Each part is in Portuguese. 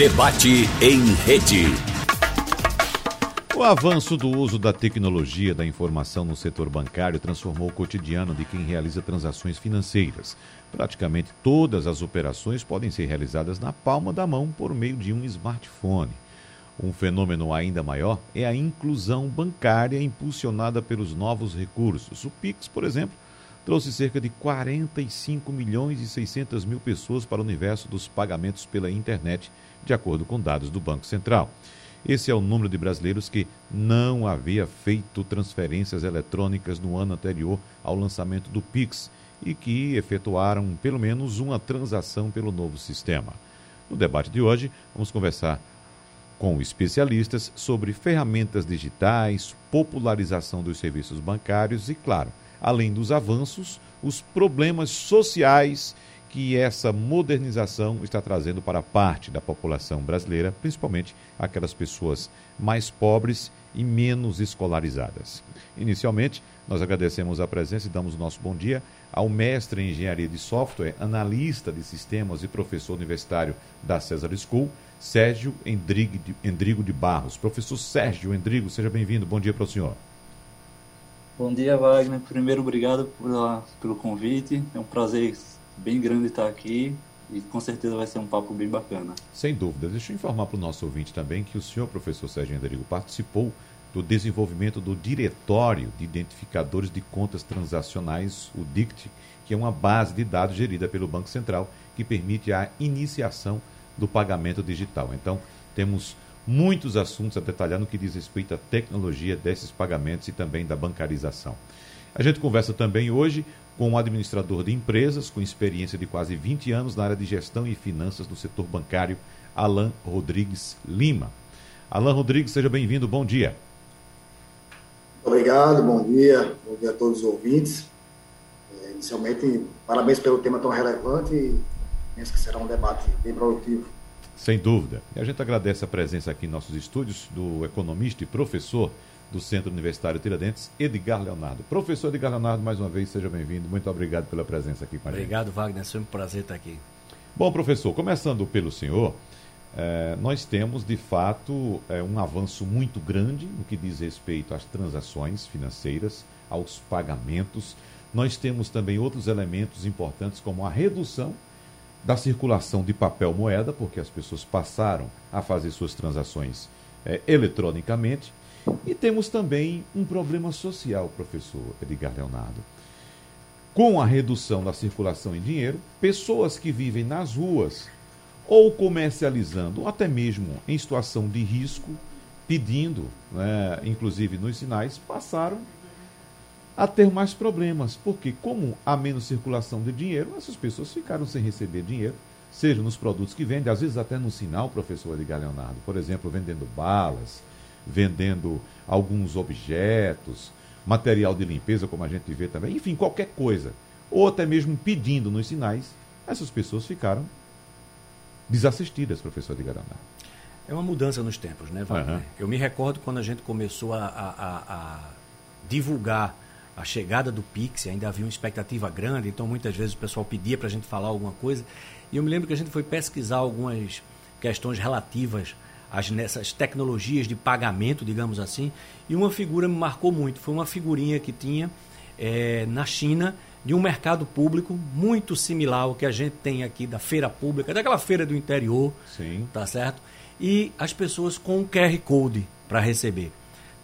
Debate em rede. O avanço do uso da tecnologia da informação no setor bancário transformou o cotidiano de quem realiza transações financeiras. Praticamente todas as operações podem ser realizadas na palma da mão por meio de um smartphone. Um fenômeno ainda maior é a inclusão bancária impulsionada pelos novos recursos. O Pix, por exemplo, trouxe cerca de 45 milhões e 600 mil pessoas para o universo dos pagamentos pela internet, de acordo com dados do Banco Central. Esse é o número de brasileiros que não havia feito transferências eletrônicas no ano anterior ao lançamento do Pix e que efetuaram pelo menos uma transação pelo novo sistema. No debate de hoje, vamos conversar com especialistas sobre ferramentas digitais, popularização dos serviços bancários e, claro, além dos avanços, os problemas sociais que essa modernização está trazendo para parte da população brasileira, principalmente aquelas pessoas mais pobres e menos escolarizadas. Inicialmente, nós agradecemos a presença e damos o nosso bom dia ao mestre em engenharia de software, analista de sistemas e professor universitário da César School, Sérgio Endrigo de Barros. Professor Sérgio Endrigo, seja bem-vindo. Bom dia para o senhor. Bom dia, Wagner. Primeiro, obrigado pelo convite. É um prazer bem grande estar aqui e com certeza vai ser um papo bem bacana. Sem dúvida. Deixa eu informar para o nosso ouvinte também que o senhor, professor Sérgio Enderigo, participou do desenvolvimento do Diretório de Identificadores de Contas Transacionais, o DICT, que é uma base de dados gerida pelo Banco Central que permite a iniciação do pagamento digital. Então, temos muitos assuntos a detalhar no que diz respeito à tecnologia desses pagamentos e também da bancarização. A gente conversa também hoje com um administrador de empresas com experiência de quase 20 anos na área de gestão e finanças do setor bancário, Alan Rodrigues Lima. Alan Rodrigues, seja bem-vindo, bom dia. Obrigado, bom dia, bom dia a todos os ouvintes. É, inicialmente, parabéns pelo tema tão relevante e penso que será um debate bem produtivo. Sem dúvida. E a gente agradece a presença aqui em nossos estúdios do economista e professor do Centro Universitário Tiradentes, Edgar Leonardo. Professor Edgar Leonardo, mais uma vez, seja bem-vindo. Muito obrigado pela presença aqui com a gente. Obrigado, Wagner. É sempre um prazer estar aqui. Bom, professor, começando pelo senhor, eh, nós temos, de fato, eh, um avanço muito grande no que diz respeito às transações financeiras, aos pagamentos. Nós temos também outros elementos importantes, como a redução da circulação de papel moeda, porque as pessoas passaram a fazer suas transações eh, eletronicamente. E temos também um problema social, professor Edgar Leonardo. Com a redução da circulação em dinheiro, pessoas que vivem nas ruas ou comercializando, ou até mesmo em situação de risco, pedindo, né, inclusive nos sinais, passaram a ter mais problemas, porque como há menos circulação de dinheiro, essas pessoas ficaram sem receber dinheiro, seja nos produtos que vendem, às vezes até no sinal, professor Edgar Leonardo, por exemplo, vendendo balas, vendendo alguns objetos, material de limpeza, como a gente vê também, enfim, qualquer coisa. Ou até mesmo pedindo nos sinais, essas pessoas ficaram desassistidas, professor de Guaraná. É uma mudança nos tempos, né, Wagner? Uhum. Eu me recordo quando a gente começou a, a, a, divulgar a chegada do Pix, ainda havia uma expectativa grande, então muitas vezes o pessoal pedia para a gente falar alguma coisa. E eu me lembro que a gente foi pesquisar algumas questões relativas as, nessas tecnologias de pagamento, digamos assim, e uma figura me marcou muito. Foi uma figurinha que tinha é, na China de um mercado público muito similar ao que a gente tem aqui da feira pública, daquela feira do interior, Sim. tá certo? E as pessoas com QR Code para receber.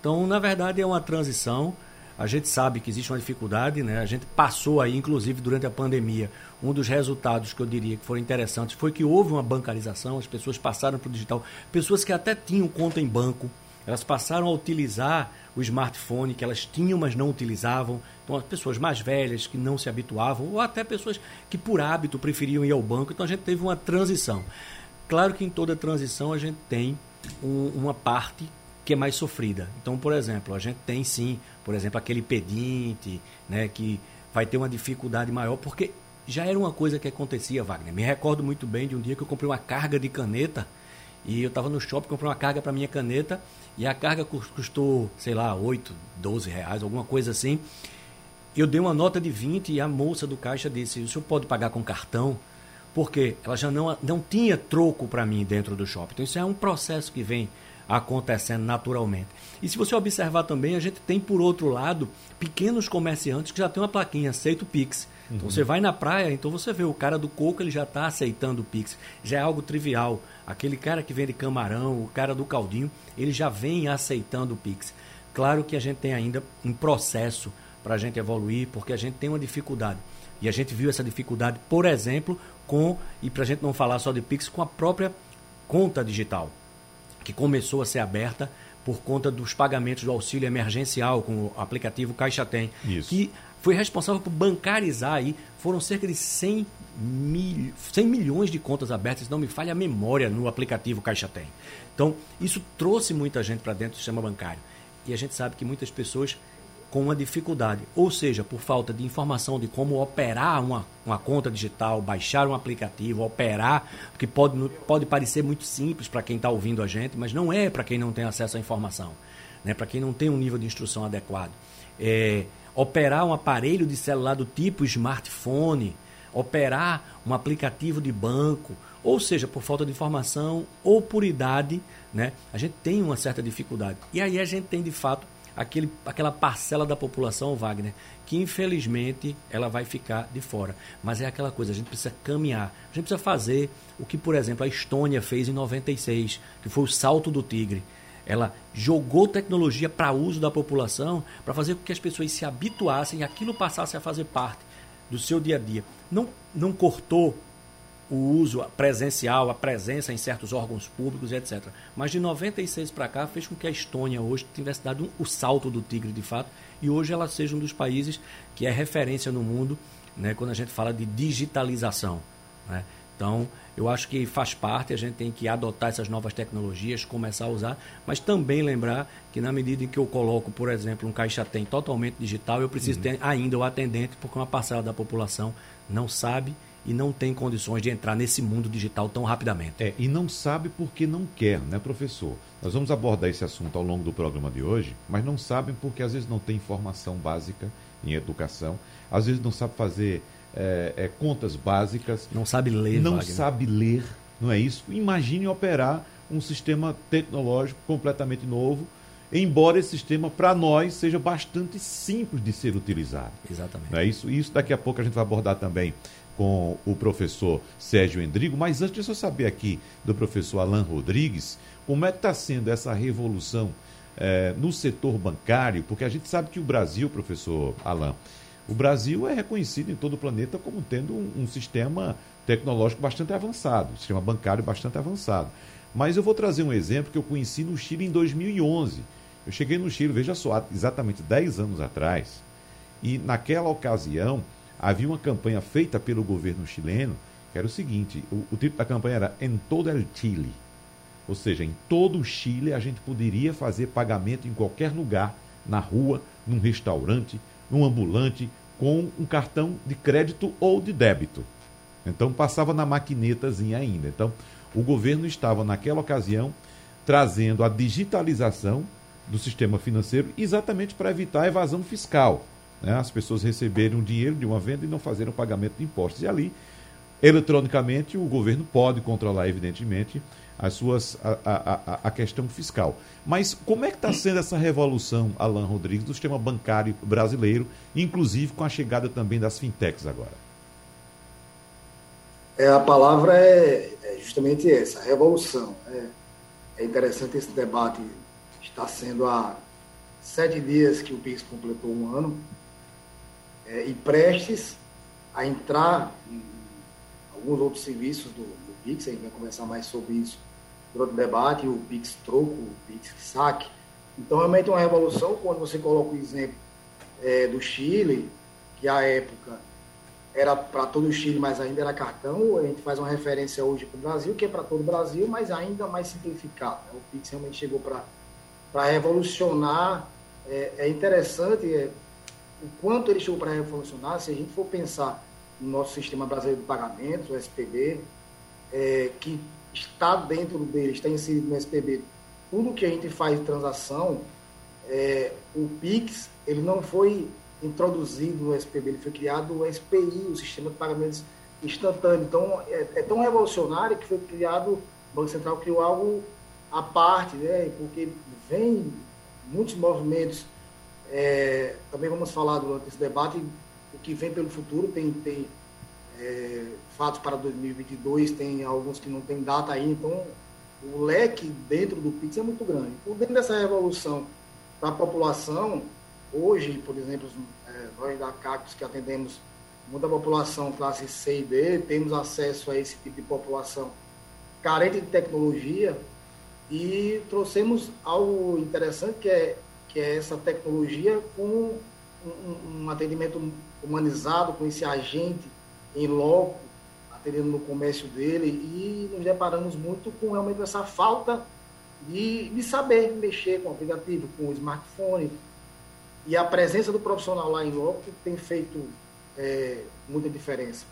Então, na verdade, é uma transição a gente sabe que existe uma dificuldade, né? A gente passou aí, inclusive durante a pandemia, um dos resultados que eu diria que foram interessantes foi que houve uma bancarização, as pessoas passaram para o digital, pessoas que até tinham conta em banco, elas passaram a utilizar o smartphone que elas tinham, mas não utilizavam. Então, as pessoas mais velhas que não se habituavam, ou até pessoas que por hábito preferiam ir ao banco. Então, a gente teve uma transição. Claro que em toda transição a gente tem um, uma parte que é mais sofrida. Então, por exemplo, a gente tem sim por exemplo, aquele pedinte, né, que vai ter uma dificuldade maior, porque já era uma coisa que acontecia, Wagner. Me recordo muito bem de um dia que eu comprei uma carga de caneta e eu estava no shopping, comprei uma carga para minha caneta e a carga custou, sei lá, 8, 12 reais, alguma coisa assim. Eu dei uma nota de 20 e a moça do caixa disse: o senhor pode pagar com cartão? porque ela já não, não tinha troco para mim dentro do shopping. Então isso é um processo que vem acontecendo naturalmente. E se você observar também, a gente tem por outro lado pequenos comerciantes que já tem uma plaquinha aceito Pix. Então uhum. você vai na praia, então você vê o cara do coco, ele já está aceitando o Pix. Já é algo trivial. Aquele cara que vende camarão, o cara do caldinho, ele já vem aceitando o Pix. Claro que a gente tem ainda um processo para a gente evoluir, porque a gente tem uma dificuldade. E a gente viu essa dificuldade, por exemplo, com, e para a gente não falar só de Pix, com a própria conta digital, que começou a ser aberta por conta dos pagamentos do auxílio emergencial com o aplicativo Caixa Tem, Isso. que foi responsável por bancarizar aí, foram cerca de 100, mil, 100 milhões de contas abertas, se não me falha a memória, no aplicativo Caixa Tem. Então, isso trouxe muita gente para dentro do sistema bancário. E a gente sabe que muitas pessoas com uma dificuldade, ou seja, por falta de informação de como operar uma, uma conta digital, baixar um aplicativo, operar, que pode, pode parecer muito simples para quem está ouvindo a gente, mas não é para quem não tem acesso à informação, né? para quem não tem um nível de instrução adequado. É, operar um aparelho de celular do tipo smartphone, operar um aplicativo de banco, ou seja, por falta de informação ou por idade, né? a gente tem uma certa dificuldade. E aí a gente tem de fato aquele, aquela parcela da população, Wagner, que infelizmente ela vai ficar de fora. Mas é aquela coisa, a gente precisa caminhar. A gente precisa fazer o que, por exemplo, a Estônia fez em 96, que foi o salto do tigre. Ela jogou tecnologia para uso da população, para fazer com que as pessoas se habituassem e aquilo passasse a fazer parte do seu dia a dia. Não, não cortou o uso presencial, a presença em certos órgãos públicos, etc. Mas de 96 para cá fez com que a Estônia hoje tivesse dado um, o salto do tigre de fato e hoje ela seja um dos países que é referência no mundo né, quando a gente fala de digitalização. Né? Então, eu acho que faz parte, a gente tem que adotar essas novas tecnologias, começar a usar, mas também lembrar que na medida em que eu coloco, por exemplo, um caixa tem totalmente digital, eu preciso uhum. ter ainda o atendente, porque uma parcela da população não sabe e não tem condições de entrar nesse mundo digital tão rapidamente. É, e não sabe porque não quer, né, professor? Nós vamos abordar esse assunto ao longo do programa de hoje, mas não sabem porque às vezes não tem informação básica em educação, às vezes não sabe fazer é, é, contas básicas. Não sabe ler, Não Wagner. sabe ler, não é isso? Imagine operar um sistema tecnológico completamente novo, embora esse sistema, para nós, seja bastante simples de ser utilizado. Exatamente. Não é isso? Isso daqui a pouco a gente vai abordar também com o professor Sérgio Endrigo, mas antes de eu saber aqui do professor Alan Rodrigues, como é que está sendo essa revolução é, no setor bancário, porque a gente sabe que o Brasil, professor Alan, o Brasil é reconhecido em todo o planeta como tendo um, um sistema tecnológico bastante avançado, sistema bancário bastante avançado. Mas eu vou trazer um exemplo que eu conheci no Chile em 2011. Eu cheguei no Chile, veja só, exatamente 10 anos atrás, e naquela ocasião havia uma campanha feita pelo governo chileno, que era o seguinte: o, o título da campanha era Em todo el Chile. Ou seja, em todo o Chile a gente poderia fazer pagamento em qualquer lugar, na rua, num restaurante, num ambulante, com um cartão de crédito ou de débito. Então passava na maquinetazinha ainda. Então o governo estava naquela ocasião trazendo a digitalização do sistema financeiro exatamente para evitar a evasão fiscal né, as pessoas receberem um dinheiro de uma venda e não fazerem o pagamento de impostos. E ali, eletronicamente, o governo pode controlar, evidentemente, as suas, a, a, a questão fiscal. Mas como é que está sendo essa revolução, Alan Rodrigues, do sistema bancário brasileiro, inclusive com a chegada também das fintechs agora? É, a palavra é, é justamente essa, revolução. É, é interessante esse debate. Está sendo há sete dias que o PIX completou um ano é, e prestes a entrar em alguns outros serviços do, do Pix, a gente vai conversar mais sobre isso durante o debate, o Pix Troco, o Pix Saque. Então, realmente é uma revolução quando você coloca o exemplo é, do Chile, que à época era para todo o Chile, mas ainda era cartão. A gente faz uma referência hoje para o Brasil, que é para todo o Brasil, mas ainda mais simplificado. Né? O Pix realmente chegou para revolucionar. É, é interessante, é, o quanto ele chegou para revolucionar, se a gente for pensar no nosso sistema brasileiro de pagamentos, o SPB, é, que está dentro dele, está inserido no SPB, tudo que a gente faz de transação, é, o PIX, ele não foi introduzido no SPB, ele foi criado o SPI, o Sistema de Pagamentos instantâneo. Então, é, é, tão revolucionário que foi criado, o Banco Central criou algo à parte, né? porque vem muitos movimentos. É, também vamos falar durante esse debate o que vem pelo futuro. Tem, tem é, fatos para 2022, tem alguns que não tem data ainda. Então, o leque dentro do Pix é muito grande. Por dentro dessa revolução da população, hoje, por exemplo, é, nós da CACOS que atendemos muita população classe C e D, temos acesso a esse tipo de população carente de tecnologia e trouxemos algo interessante que é, que é essa tecnologia com um, um atendimento humanizado, com esse agente em loco, atendendo no comércio dele e nos deparamos muito com realmente essa falta de, de saber mexer com o aplicativo, com o smartphone. E a presença do profissional lá em loco tem feito é, muita diferença.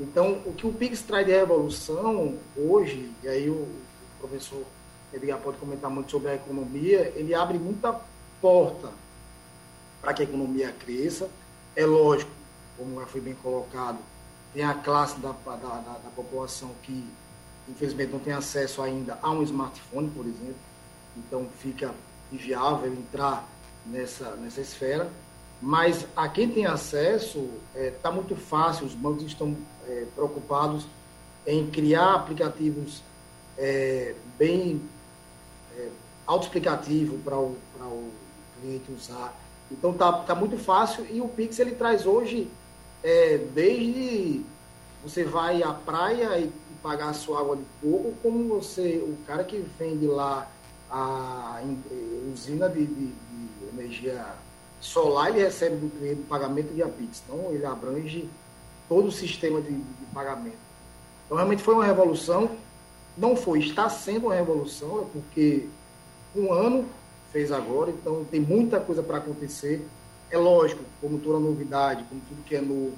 Então, o que o Pix traz de revolução hoje, e aí o, o professor Edgar pode comentar muito sobre a economia, ele abre muita porta para que a economia cresça. É lógico, como já foi bem colocado, tem a classe da, da, da, da população que, infelizmente, não tem acesso ainda a um smartphone, por exemplo. Então, fica inviável entrar nessa, nessa esfera. Mas a quem tem acesso, está é, tá muito fácil, os bancos estão é, preocupados em criar aplicativos é, bem é, autoexplicativo para o, o cliente usar. Então tá, tá muito fácil e o Pix ele traz hoje é, desde você vai à praia e, pagar a sua água de coco, como você, o cara que vende lá a, a usina de, de, de energia solar ele recebe do cliente pagamento via Pix. Então, ele abrange todo o sistema de, de, pagamento. Então, realmente foi uma revolução. Não foi, está sendo uma revolução, é porque um ano fez agora, então tem muita coisa para acontecer. É lógico, como toda novidade, como tudo que é novo,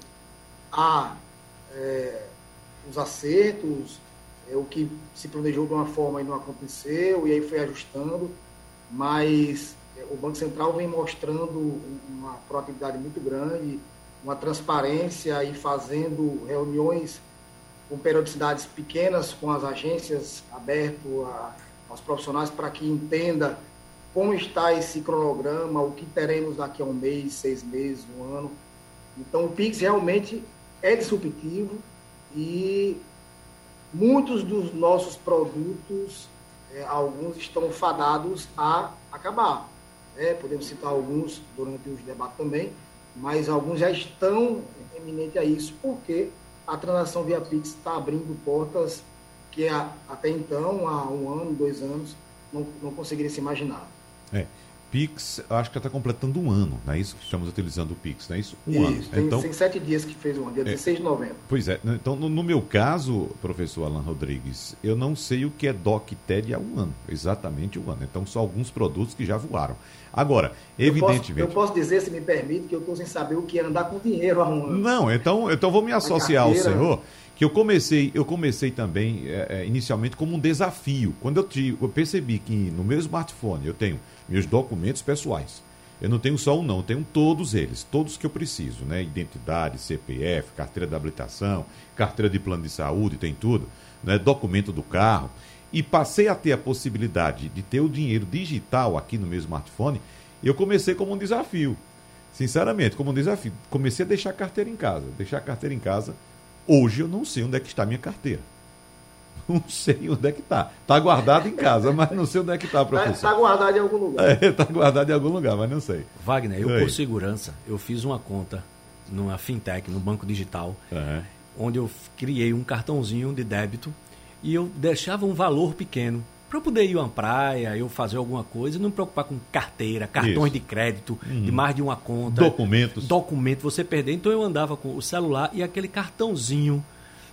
há é, os acertos, é, o que se planejou de uma forma e não aconteceu, e aí foi ajustando, mas o Banco Central vem mostrando uma proatividade muito grande, uma transparência e fazendo reuniões com periodicidades pequenas com as agências, aberto a, aos profissionais para que entenda como está esse cronograma, o que teremos daqui a um mês, seis meses, um ano. Então, o Pix realmente é disruptivo e muitos dos nossos produtos, é, alguns estão fadados a acabar. É, podemos citar alguns durante os debates também, mas alguns já estão eminentes a isso, porque a transação via Pix está abrindo portas que até então, há um ano, dois anos, não, não conseguiria se imaginar. É. Pix, acho que está completando um ano, não é isso? Estamos utilizando o Pix, não é isso? Um isso, ano. Tem, então, tem sete dias que fez um ano, dia é, 16 de novembro. Pois é. Então, no, no, meu caso, professor Alan Rodrigues, eu não sei o que é DocTed há um ano, exatamente um ano. Então, são alguns produtos que já voaram. Agora, evidentemente. Eu posso, eu posso dizer, se me permite, que eu estou sem saber o que é andar com dinheiro há um ano. Não, então, então vou me associar ao senhor que eu comecei, eu comecei também é, é, inicialmente como um desafio. Quando eu, tive, eu percebi que no meu smartphone eu tenho meus documentos pessoais. Eu não tenho só um não, eu tenho todos eles, todos que eu preciso, né? Identidade, CPF, carteira de habilitação, carteira de plano de saúde, tem tudo, né? Documento do carro. E passei a ter a possibilidade de ter o dinheiro digital aqui no meu smartphone. Eu comecei como um desafio. Sinceramente, como um desafio. Comecei a deixar a carteira em casa. Deixar a carteira em casa Hoje eu não sei onde é que está a minha carteira. Não sei onde é que está. Está guardado em casa, mas não sei onde é que está, professor. Está tá guardado em algum lugar. Está é, guardado em algum lugar, mas não sei. Wagner, eu Oi. por segurança, eu fiz uma conta numa fintech, no banco digital, uhum. onde eu criei um cartãozinho de débito e eu deixava um valor pequeno para eu poder ir a uma praia, eu fazer alguma coisa, e não me preocupar com carteira, cartões Isso. de crédito, uhum. de mais de uma conta. Documentos. Documento, você perder. Então eu andava com o celular e aquele cartãozinho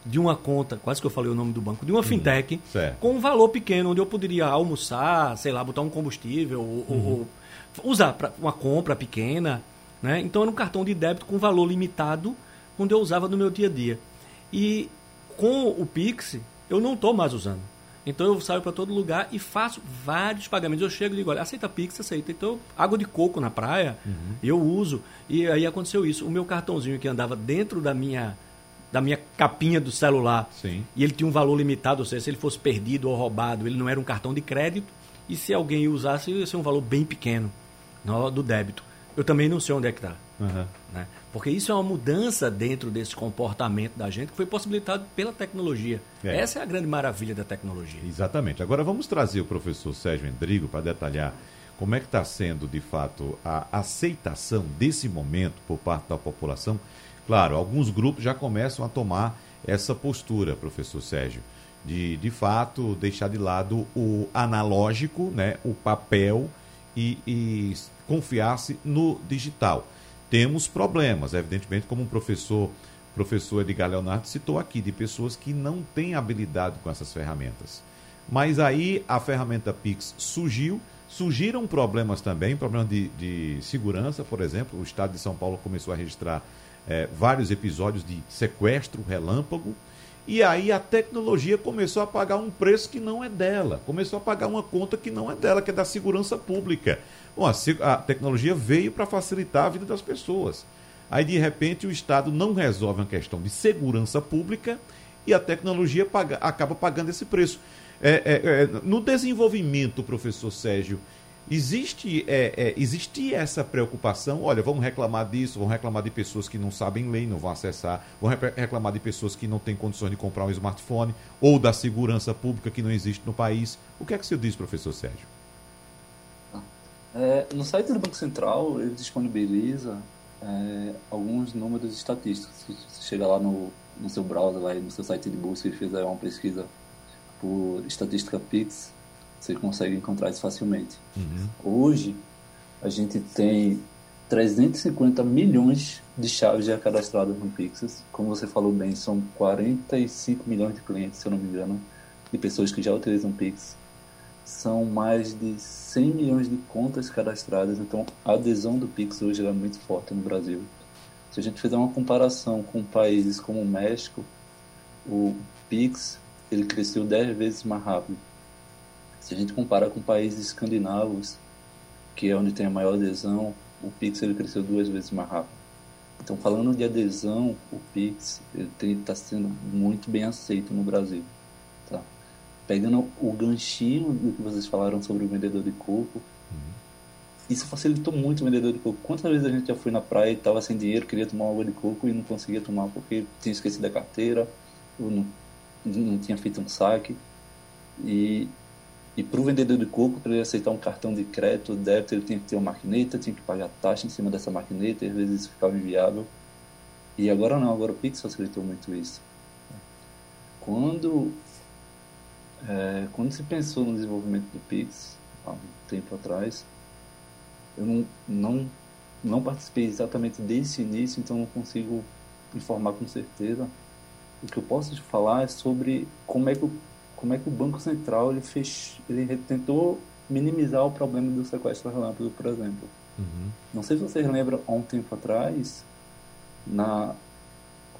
de uma conta, quase que eu falei o nome do banco, de uma uhum. fintech, com um valor pequeno, onde eu poderia almoçar, sei lá, botar um combustível, ou, uhum. ou usar para uma compra pequena. Né? Então era um cartão de débito com valor limitado, onde eu usava no meu dia a dia. E com o Pix, eu não estou mais usando. Então eu saio para todo lugar e faço vários pagamentos. Eu chego e digo, olha, aceita Pix, aceita. Então, água de coco na praia, uhum. eu uso. E aí aconteceu isso. O meu cartãozinho que andava dentro da minha da minha capinha do celular. Sim. E ele tinha um valor limitado, ou seja, se ele fosse perdido ou roubado, ele não era um cartão de crédito. E se alguém usasse, ia ser um valor bem pequeno no, do débito. Eu também não sei onde é que está. Uhum. Né? Porque isso é uma mudança dentro desse comportamento da gente que foi possibilitado pela tecnologia. É. Essa é a grande maravilha da tecnologia. Exatamente. Agora vamos trazer o professor Sérgio Endrigo para detalhar como é que está sendo, de fato, a aceitação desse momento por parte da população. Claro, alguns grupos já começam a tomar essa postura, professor Sérgio, de, de fato, deixar de lado o analógico, né, o papel e, e confiar-se no digital. Temos problemas, evidentemente, como o professor professor Edgar Leonardo citou aqui, de pessoas que não têm habilidade com essas ferramentas. Mas aí a ferramenta Pix surgiu, surgiram problemas também, problemas de, de segurança, por exemplo. O Estado de São Paulo começou a registrar é, vários episódios de sequestro relâmpago. E aí a tecnologia começou a pagar um preço que não é dela, começou a pagar uma conta que não é dela, que é da segurança pública. Bom, a, tecnologia veio para facilitar a vida das pessoas. Aí, de repente, o Estado não resolve uma questão de segurança pública e a tecnologia paga, acaba pagando esse preço. É, é, é, no desenvolvimento, professor Sérgio, existe, é, é, existia essa preocupação? Olha, vamos reclamar disso, vamos reclamar de pessoas que não sabem ler, não vão acessar, vão reclamar de pessoas que não têm condições de comprar um smartphone, ou da segurança pública que não existe no país. O que é que o senhor diz, professor Sérgio? É, no site do Banco Central, ele disponibiliza é, alguns números estatísticos. Você chega lá no, no seu browser, lá no seu site de busca e fizer uma pesquisa por estatística Pix, você consegue encontrar isso facilmente. Uhum. Hoje, a gente tem 350 milhões de chaves já cadastradas no Pix. Como você falou bem, são 45 milhões de clientes, se eu não me engano, de pessoas que já utilizam Pix são mais de 100 milhões de contas cadastradas, então a adesão do Pix hoje é muito forte no Brasil. Se a gente fizer uma comparação com países como o México, o Pix ele cresceu 10 vezes mais rápido. Se a gente compara com países escandinavos, que é onde tem a maior adesão, o Pix ele cresceu duas vezes mais rápido. Então, falando de adesão, o Pix está sendo muito bem aceito no Brasil pegando o ganchinho do que vocês falaram sobre o vendedor de coco, uhum. isso facilitou muito o vendedor de coco. Quantas vezes a gente já foi na praia e estava sem dinheiro, queria tomar água de coco e não conseguia tomar porque tinha esquecido a carteira, ou não, não tinha feito um saque. E, e para o vendedor de coco, para ele aceitar um cartão de crédito débito, ele tinha que ter uma maquineta, tinha que pagar taxa em cima dessa maquineta, e às vezes isso ficava inviável. E agora não, agora o Pix facilitou muito isso. Quando é, quando se pensou no desenvolvimento do Pix, há um tempo atrás, eu não, não, não participei exatamente desse início, então não consigo informar com certeza. O que eu posso te falar é sobre como é que o, como é que o Banco Central ele fez, ele tentou minimizar o problema do sequestro relâmpago, por exemplo. Uhum. Não sei se vocês lembram, há um tempo atrás, na,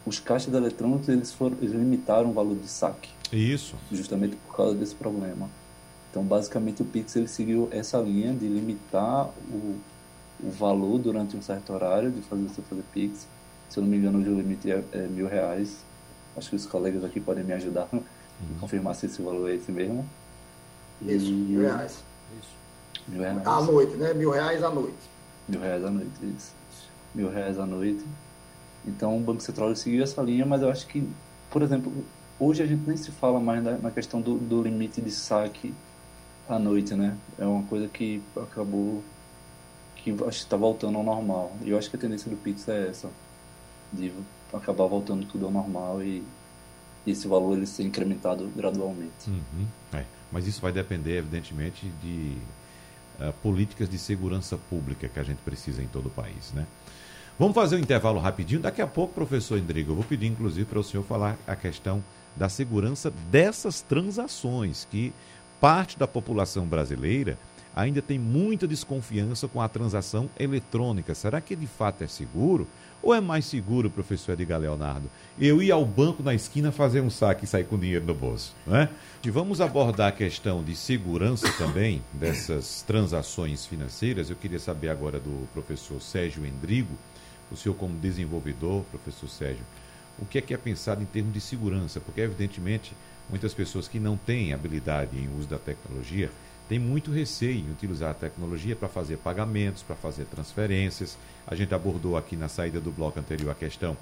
os caixas eletrônicos eles, foram, eles limitaram o valor de saque. Isso. Justamente por causa desse problema. Então, basicamente, o Pix ele seguiu essa linha de limitar o, o valor durante um certo horário de fazer você fazer Pix. Se eu não me engano, hoje o limite é, é mil reais. Acho que os colegas aqui podem me ajudar uhum. confirmar se esse valor é esse mesmo. Isso, e... mil reais. Isso. Mil reais. À noite, né? Mil reais à noite. Mil reais à noite, isso. Mil reais à noite. Então, o Banco Central seguiu essa linha, mas eu acho que, por exemplo, Hoje a gente nem se fala mais na, na questão do, do, limite de saque à noite, né? É uma coisa que acabou que acho que está voltando ao normal. E eu acho que a tendência do Pix é essa, de acabar voltando tudo ao normal e, e esse valor ele ser incrementado gradualmente. Uhum. É. Mas isso vai depender, evidentemente, de uh, políticas de segurança pública que a gente precisa em todo o país, né? Vamos fazer um intervalo rapidinho. Daqui a pouco, professor Endrigo, eu vou pedir, inclusive, para o senhor falar a questão da segurança dessas transações, que parte da população brasileira ainda tem muita desconfiança com a transação eletrônica. Será que de fato é seguro? Ou é mais seguro, professor Edgar Leonardo, eu ir ao banco na esquina fazer um saque e sair com dinheiro no bolso? Né? E vamos abordar a questão de segurança também dessas transações financeiras. Eu queria saber agora do professor Sérgio Endrigo, o senhor como desenvolvedor, professor Sérgio, o que é que é pensado em termos de segurança, porque evidentemente muitas pessoas que não têm habilidade em uso da tecnologia têm muito receio em utilizar a tecnologia para fazer pagamentos, para fazer transferências. A gente abordou aqui na saída do bloco anterior a questão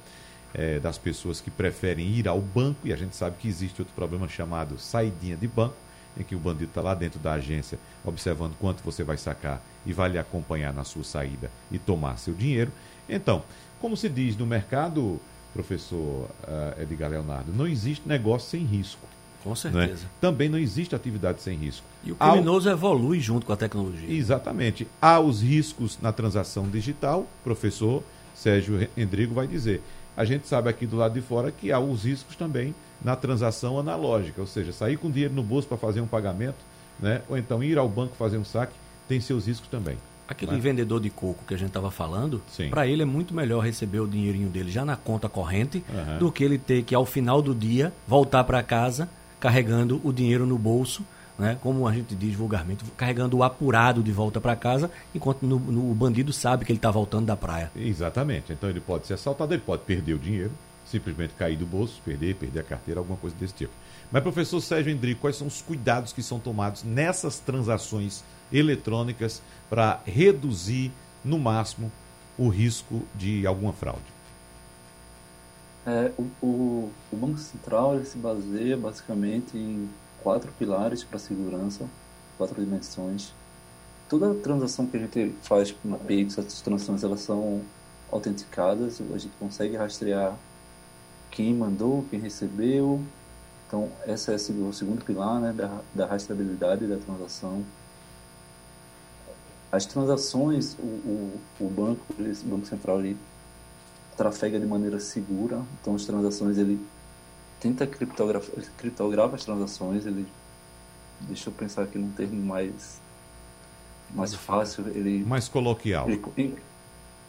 é, das pessoas que preferem ir ao banco, e a gente sabe que existe outro problema chamado saidinha de banco, em que o bandido está lá dentro da agência observando quanto você vai sacar e vai lhe acompanhar na sua saída e tomar seu dinheiro. Então, como se diz no mercado, professor uh, Edgar Leonardo, não existe negócio sem risco. Com é? certeza. Não é? Também não existe atividade sem risco. E o criminoso evolui junto com a tecnologia. Exatamente. Há os riscos na transação digital, professor Sérgio Endrigo vai dizer. A gente sabe aqui do lado de fora que há os riscos também na transação analógica, ou seja, sair com dinheiro no bolso para fazer um pagamento, né? ou então ir ao banco fazer um saque, tem seus riscos também. Aquele né? vendedor de coco que a gente estava falando, para ele é muito melhor receber o dinheirinho dele já na conta corrente uhum. do que ele ter que, ao final do dia, voltar para casa carregando o dinheiro no bolso, né? como a gente diz vulgarmente, carregando o apurado de volta para casa, enquanto no, no, o bandido sabe que ele está voltando da praia. Exatamente. Então ele pode ser assaltado, ele pode perder o dinheiro, simplesmente cair do bolso, perder, perder a carteira, alguma coisa desse tipo. Mas, professor Sérgio Endrico, quais são os cuidados que são tomados nessas transações eletrônicas para reduzir, no máximo, o risco de alguma fraude? É, o, o, o, Banco Central se baseia basicamente em quatro pilares para segurança, quatro dimensões. Toda transação que a gente faz na Pix, essas transações elas são autenticadas, a gente consegue rastrear quem mandou, quem recebeu. Então, esse é o segundo pilar né, da, da rastreabilidade da transação. As transações, o, o, o banco, o Banco Central, ele trafega de maneira segura. Então, as transações, ele tenta criptografar, criptografa as transações, ele deixa eu pensar aqui num termo mais mais fácil, ele mais coloquial. Ele,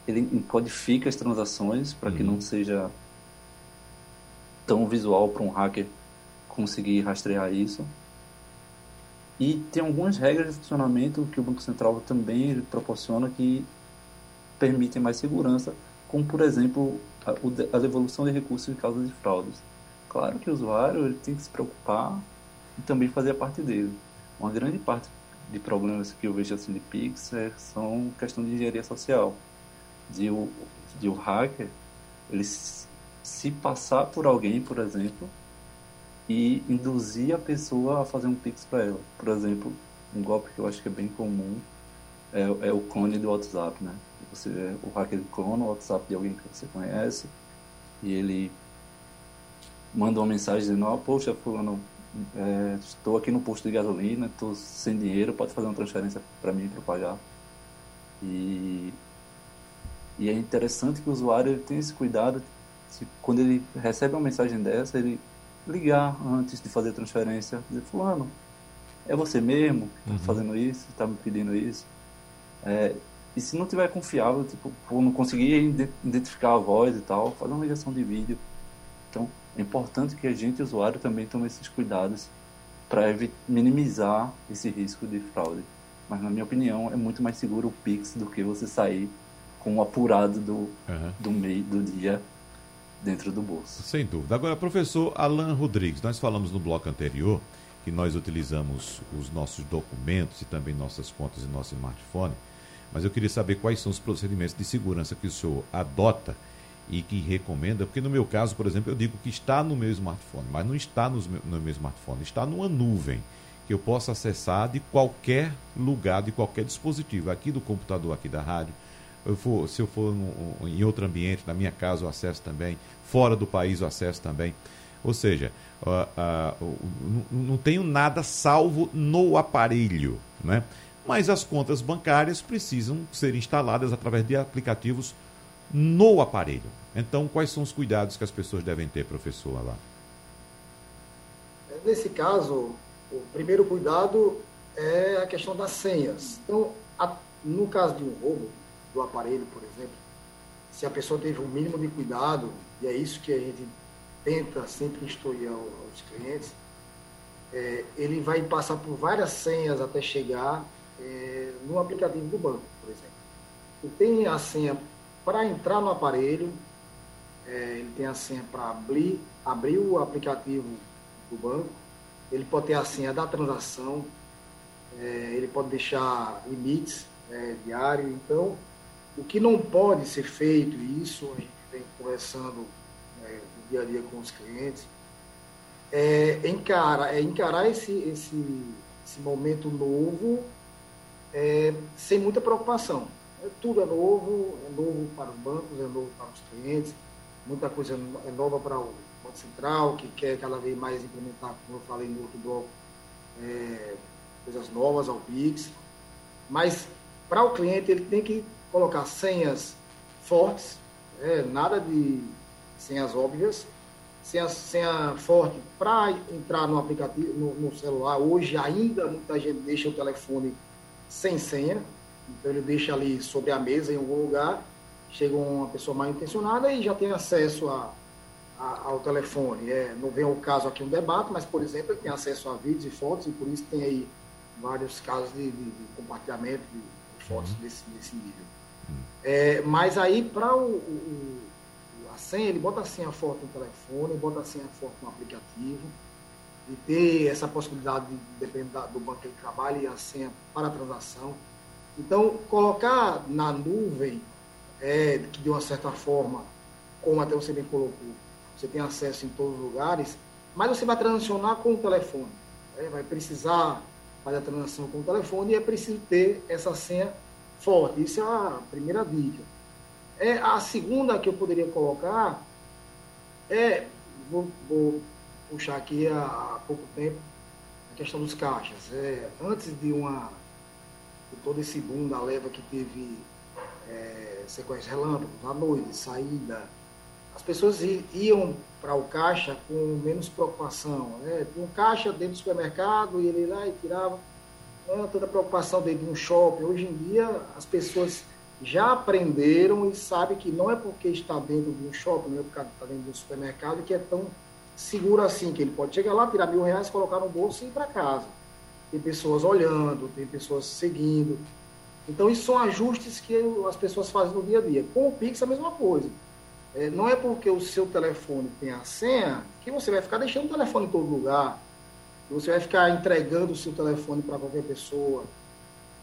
ele codifica as transações para uhum. que não seja tão visual para um hacker conseguir rastrear isso. E tem algumas regras de funcionamento que o Banco Central também proporciona que permitem mais segurança, como por exemplo a, devolução de recursos em caso de fraudes. Claro que o usuário ele tem que se preocupar e também fazer a parte dele. Uma grande parte de problemas que eu vejo assim de Pix é, são questão de engenharia social. De o, de o hacker ele se passar por alguém, por exemplo, e induzir a pessoa a fazer um pix para ela. Por exemplo, um golpe que eu acho que é bem comum é, é o clone do WhatsApp, né? Você, o hacker clona o WhatsApp de alguém que você conhece e ele manda uma mensagem dizendo, oh, poxa, fulano, é, estou aqui no posto de gasolina, estou sem dinheiro, pode fazer uma transferência para mim para pagar. E, e é interessante que o usuário tenha esse cuidado se, quando ele recebe uma mensagem dessa, ele ligar antes de fazer a transferência, dizer, fulano, é você mesmo que está uhum. fazendo isso, está me pedindo isso. É, e se não tiver confiável, tipo, por não conseguir identificar a voz e tal, fazer uma ligação de vídeo. Então, é importante que a gente, usuário, também tome esses cuidados para minimizar esse risco de fraude. Mas, na minha opinião, é muito mais seguro o Pix do que você sair com o apurado do, uhum. do meio do dia dentro do bolso. Sem dúvida. Agora, professor Alan Rodrigues, nós falamos no bloco anterior que nós utilizamos os nossos documentos e também nossas contas e nosso smartphone, mas eu queria saber quais são os procedimentos de segurança que o senhor adota e que recomenda, porque no meu caso, por exemplo, eu digo que está no meu smartphone, mas não está no meu, smartphone, está numa nuvem que eu possa acessar de qualquer lugar, de qualquer dispositivo, aqui do computador, aqui da rádio, eu for, se eu for no, em outro ambiente, na minha casa eu acesso também, fora do país eu acesso também. Ou seja, uh, uh, não tenho nada salvo no aparelho, né? Mas as contas bancárias precisam ser instaladas através de aplicativos no aparelho. Então, quais são os cuidados que as pessoas devem ter, professor? Nesse caso, o primeiro cuidado é a questão das senhas. Então, a, no caso de um roubo, do aparelho, por exemplo, se a pessoa teve um mínimo de cuidado, e é isso que a gente tenta sempre instruir aos clientes, é, ele vai passar por várias senhas até chegar é, no aplicativo do banco, por exemplo. E tem a senha para entrar no aparelho, é, ele tem a senha para abrir, abrir o aplicativo do banco, ele pode ter a senha da transação, é, ele pode deixar limites é, diários. Então, o que não pode ser feito, e isso a gente vem conversando é, no dia a dia com os clientes, é encarar, é encarar esse, esse, esse momento novo é, sem muita preocupação. É, tudo é novo, é novo para os bancos, é novo para os clientes, muita coisa é nova para o Banco Central, que quer cada vez mais implementar, como eu falei no outro bloco, é, coisas novas ao Pix. Mas para o cliente ele tem que colocar senhas fortes, é, nada de senhas óbvias, senha, senha forte para entrar no aplicativo, no, no, celular. Hoje ainda muita gente deixa o telefone sem senha, então ele deixa ali sobre a mesa em algum lugar, chega uma pessoa mal intencionada e já tem acesso a, a, ao telefone. É, não vem o caso aqui um debate, mas por exemplo ele tem acesso a vídeos e fotos e por isso tem aí vários casos de, de, de compartilhamento de, fotos uhum. desse, desse nível. Uhum. É, mas aí, para o, o, a senha, ele bota a senha forte no telefone, bota a senha forte no aplicativo, e ter essa possibilidade de, depender do banco que ele trabalha, e a senha para a transação. Então, colocar na nuvem, é, que de uma certa forma, como até você bem colocou, você tem acesso em todos os lugares, mas você vai transacionar com o telefone. É, vai precisar fazer a transação com o telefone e é preciso ter essa senha forte. Isso é a primeira dica. É, a segunda que eu poderia colocar é, vou, vou puxar aqui há, pouco tempo, a questão dos caixas. É, antes de uma de todo esse boom da leva que teve é, sequências relâmpagos, à noite, saída, as pessoas iam para o caixa com menos preocupação. Né? Um caixa dentro do supermercado e ele ia lá e tirava. Não era tanta preocupação dentro de um shopping. Hoje em dia, as pessoas já aprenderam e sabem que não é porque está dentro de um shopping, não é porque está dentro de um supermercado que é tão seguro assim, que ele pode chegar lá, tirar mil reais, colocar no bolso e ir para casa. Tem pessoas olhando, tem pessoas seguindo. Então, isso são ajustes que as pessoas fazem no dia a dia. Com o Pix, a mesma coisa. É, não é porque o seu telefone tem a senha que você vai ficar deixando o telefone em todo lugar, que você vai ficar entregando o seu telefone para qualquer pessoa,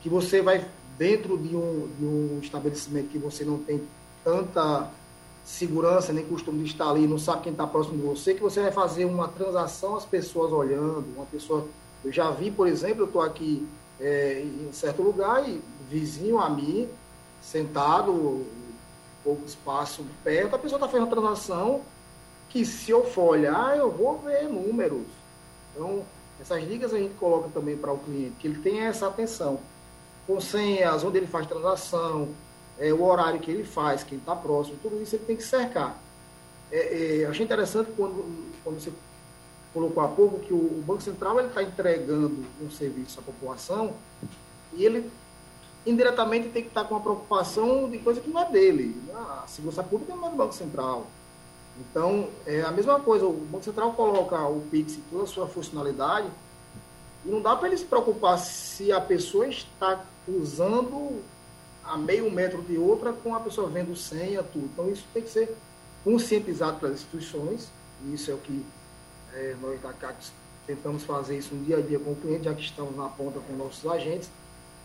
que você vai dentro de um, de um estabelecimento que você não tem tanta segurança nem costume de estar ali, não sabe quem está próximo de você, que você vai fazer uma transação as pessoas olhando, uma pessoa. Eu já vi, por exemplo, eu estou aqui é, em certo lugar e vizinho a mim, sentado, pouco espaço perto, a pessoa está fazendo uma transação que se eu for olhar, eu vou ver números. Então, essas dicas a gente coloca também para o cliente, que ele tenha essa atenção. Com senhas, onde ele faz transação, é, o horário que ele faz, quem está próximo, tudo isso ele tem que cercar. É, é, achei interessante quando, quando você colocou há pouco que o, o Banco Central está entregando um serviço à população e ele indiretamente tem que estar com uma preocupação de coisa que não é dele. A segurança pública não é do Banco Central. Então, é a mesma coisa, o Banco Central coloca o Pix e toda a sua funcionalidade, e não dá para ele se preocupar se a pessoa está usando a meio metro de outra com a pessoa vendo senha, tudo. Então, isso tem que ser conscientizado pelas instituições, e isso é o que é, nós da CACS tentamos fazer isso no dia a dia com o cliente, já que estamos na ponta com nossos agentes,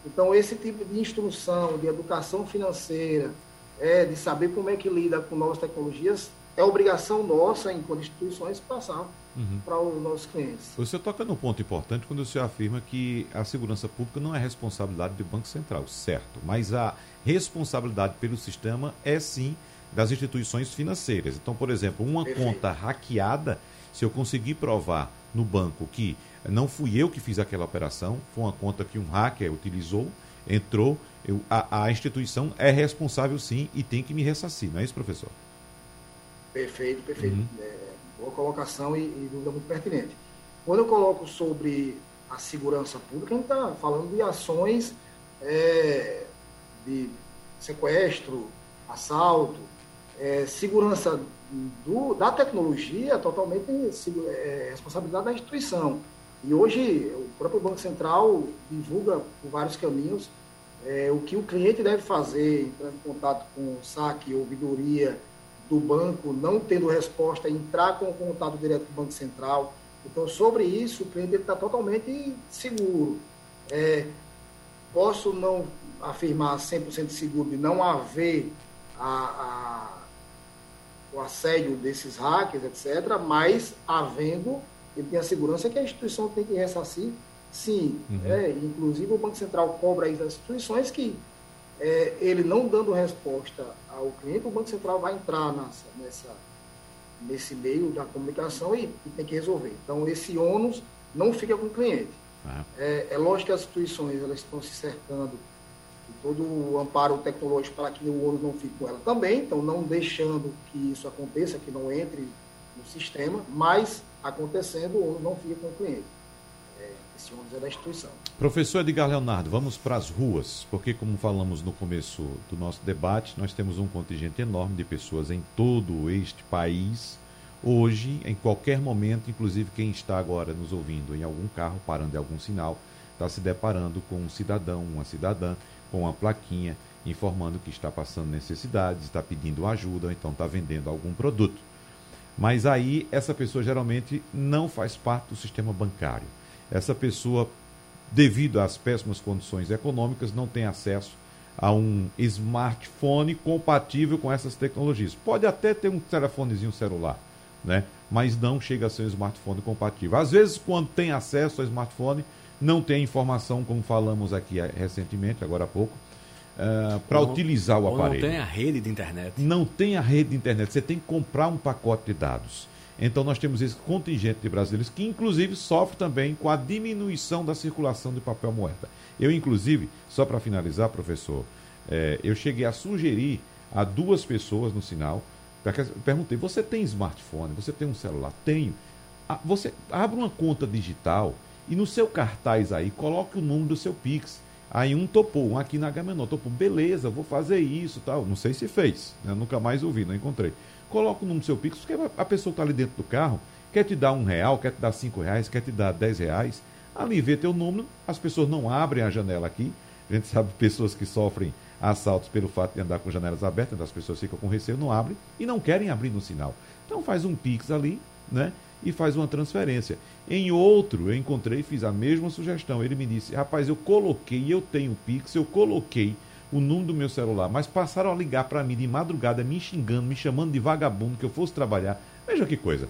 então, esse tipo de instrução, de educação financeira, é, de saber como é que lida com novas tecnologias, é obrigação nossa, enquanto instituições, passar uhum. para os nossos clientes. Você toca num ponto importante quando você afirma que a segurança pública não é responsabilidade do Banco Central, certo, mas a responsabilidade pelo sistema é sim das instituições financeiras. Então, por exemplo, uma Perfeito. conta hackeada, se eu conseguir provar no banco que não fui eu que fiz aquela operação, foi uma conta que um hacker utilizou, entrou, eu, a, a, instituição é responsável sim e tem que me ressarcir, não é isso, professor? Perfeito, perfeito. Uhum. É, boa colocação e, e dúvida muito pertinente. Quando eu coloco sobre a segurança pública, a gente está falando de ações é, de sequestro, assalto, é, segurança do, da tecnologia totalmente é, responsabilidade da instituição. E hoje o próprio Banco Central divulga por vários caminhos é, o que o cliente deve fazer, entrando em contato com saque, ouvidoria do banco não tendo resposta, entrar com o contato direto do Banco Central. Então, sobre isso, o cliente está totalmente seguro. É, posso não afirmar 100% seguro de não haver a, a, o assédio desses hackers, etc., mas havendo, ele tem a segurança que a instituição tem que ressarcir, sim. Uhum. É, inclusive, o Banco Central cobra das instituições que é, ele não dando resposta ao cliente, o Banco Central vai entrar nessa, nessa, nesse meio da comunicação e, e, tem que resolver. Então, esse ônus não fica com o cliente. Ah. É, é lógico que as instituições elas estão se cercando de todo o amparo tecnológico para que o ônus não fique com ela também, então não deixando que isso aconteça, que não entre no sistema, mas acontecendo, o ônus não fica com o cliente. Esse é da instituição. Professor Edgar Leonardo, vamos para as ruas, porque, como falamos no começo do nosso debate, nós temos um contingente enorme de pessoas em todo este país. Hoje, em qualquer momento, inclusive quem está agora nos ouvindo em algum carro, parando em algum sinal, está se deparando com um cidadão, uma cidadã, com uma plaquinha informando que está passando necessidades, está pedindo ajuda, ou então está vendendo algum produto. Mas aí, essa pessoa geralmente não faz parte do sistema bancário. Essa pessoa devido às péssimas condições econômicas, não tem acesso a um smartphone compatível com essas tecnologias. Pode até ter um telefonezinho celular, né? mas não chega a ser um smartphone compatível. Às vezes, quando tem acesso ao smartphone, não tem informação, como falamos aqui recentemente, agora há pouco, uh, eh, para utilizar o aparelho. Não tem a rede de internet. Não tem a rede de internet. Você tem que comprar um pacote de dados. Então nós temos esse contingente de brasileiros que inclusive sofre também com a diminuição da circulação de papel moeda. Eu inclusive, só para finalizar, professor, é, eu cheguei a sugerir a duas pessoas no sinal, perguntei, você tem smartphone, você tem um celular? Tenho. Você abre uma conta digital e no seu cartaz aí coloque o número do seu Pix. Aí um topou, um aqui na Gamenon, topou, beleza, vou fazer isso tal. Não sei se fez, né? nunca mais ouvi, não encontrei coloca o número do seu Pix, porque a pessoa está ali dentro do carro, quer te dar um real, quer te dar cinco reais, quer te dar dez reais, ali vê teu número, as pessoas não abrem a janela aqui, a gente sabe pessoas que sofrem assaltos pelo fato de andar com janelas abertas, as pessoas ficam com receio, não abrem e não querem abrir no sinal. Então faz um Pix ali, né? E faz uma transferência. Em outro, eu encontrei, fiz a mesma sugestão. Ele me disse: rapaz, eu coloquei, eu tenho Pix, eu coloquei o número do meu celular, mas passaram a ligar para mim de madrugada, me xingando, me chamando de vagabundo, que eu fosse trabalhar. Veja que coisa.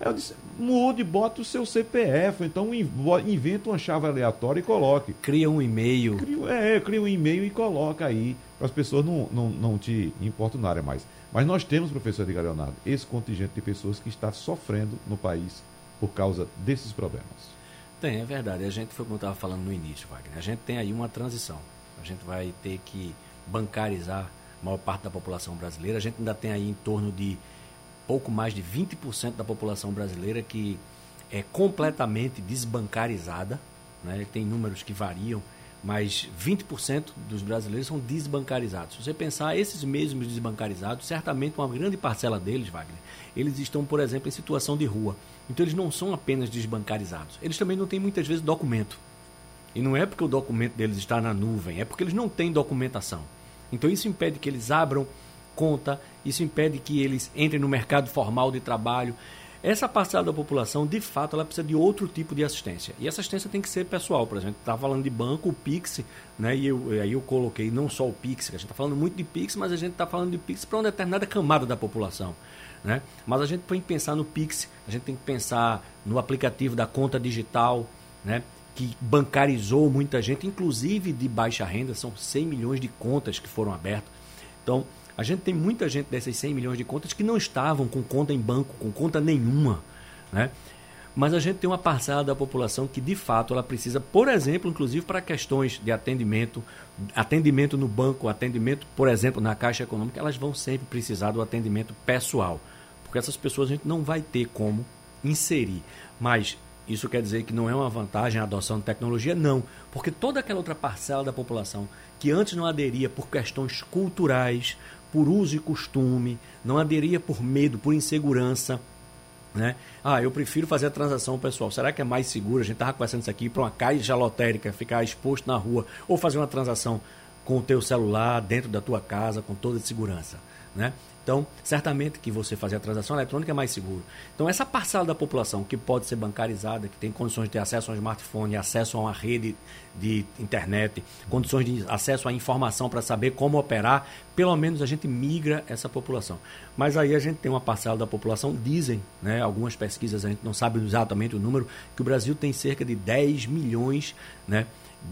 Aí eu disse, mude, bota o seu CPF, então inventa uma chave aleatória e coloque. Cria um e-mail. Cria, é, cria um e-mail e coloca aí, para as pessoas não, não, não te importunarem mais. Mas nós temos, professor Edgar Leonardo, esse contingente de pessoas que está sofrendo no país por causa desses problemas. Tem, é verdade. A gente foi como eu estava falando no início, Wagner. A gente tem aí uma transição. A gente vai ter que bancarizar a maior parte da população brasileira. A gente ainda tem aí em torno de pouco mais de 20% da população brasileira que é completamente desbancarizada. Né? Tem números que variam, mas 20% dos brasileiros são desbancarizados. Se você pensar, esses mesmos desbancarizados, certamente uma grande parcela deles, Wagner, eles estão, por exemplo, em situação de rua. Então eles não são apenas desbancarizados, eles também não têm muitas vezes documento. E não é porque o documento deles está na nuvem, é porque eles não têm documentação. Então isso impede que eles abram conta, isso impede que eles entrem no mercado formal de trabalho. Essa parcela da população, de fato, ela precisa de outro tipo de assistência. E essa assistência tem que ser pessoal. Por exemplo, está falando de banco, o Pix, né? e eu, aí eu coloquei não só o Pix, que a gente está falando muito de Pix, mas a gente está falando de Pix para uma determinada camada da população. Né? Mas a gente tem que pensar no Pix, a gente tem que pensar no aplicativo da conta digital, né? Que bancarizou muita gente, inclusive de baixa renda, são 100 milhões de contas que foram abertas. Então, a gente tem muita gente dessas 100 milhões de contas que não estavam com conta em banco, com conta nenhuma, né? Mas a gente tem uma parcela da população que, de fato, ela precisa, por exemplo, inclusive para questões de atendimento, atendimento no banco, atendimento, por exemplo, na Caixa Econômica, elas vão sempre precisar do atendimento pessoal. Porque essas pessoas a gente não vai ter como inserir. Mas isso quer dizer que não é uma vantagem a adoção de tecnologia? Não, porque toda aquela outra parcela da população que antes não aderia por questões culturais, por uso e costume, não aderia por medo, por insegurança, né? Ah, eu prefiro fazer a transação pessoal. Será que é mais seguro? A gente estava conversando isso aqui para uma caixa lotérica ficar exposto na rua ou fazer uma transação com o teu celular dentro da tua casa com toda a segurança. né? Então, certamente que você fazer a transação eletrônica é mais seguro. Então, essa parcela da população que pode ser bancarizada, que tem condições de ter acesso a um smartphone, acesso a uma rede de internet, condições de acesso à informação para saber como operar, pelo menos a gente migra essa população. Mas aí a gente tem uma parcela da população, dizem, né, algumas pesquisas, a gente não sabe exatamente o número, que o Brasil tem cerca de 10 milhões né,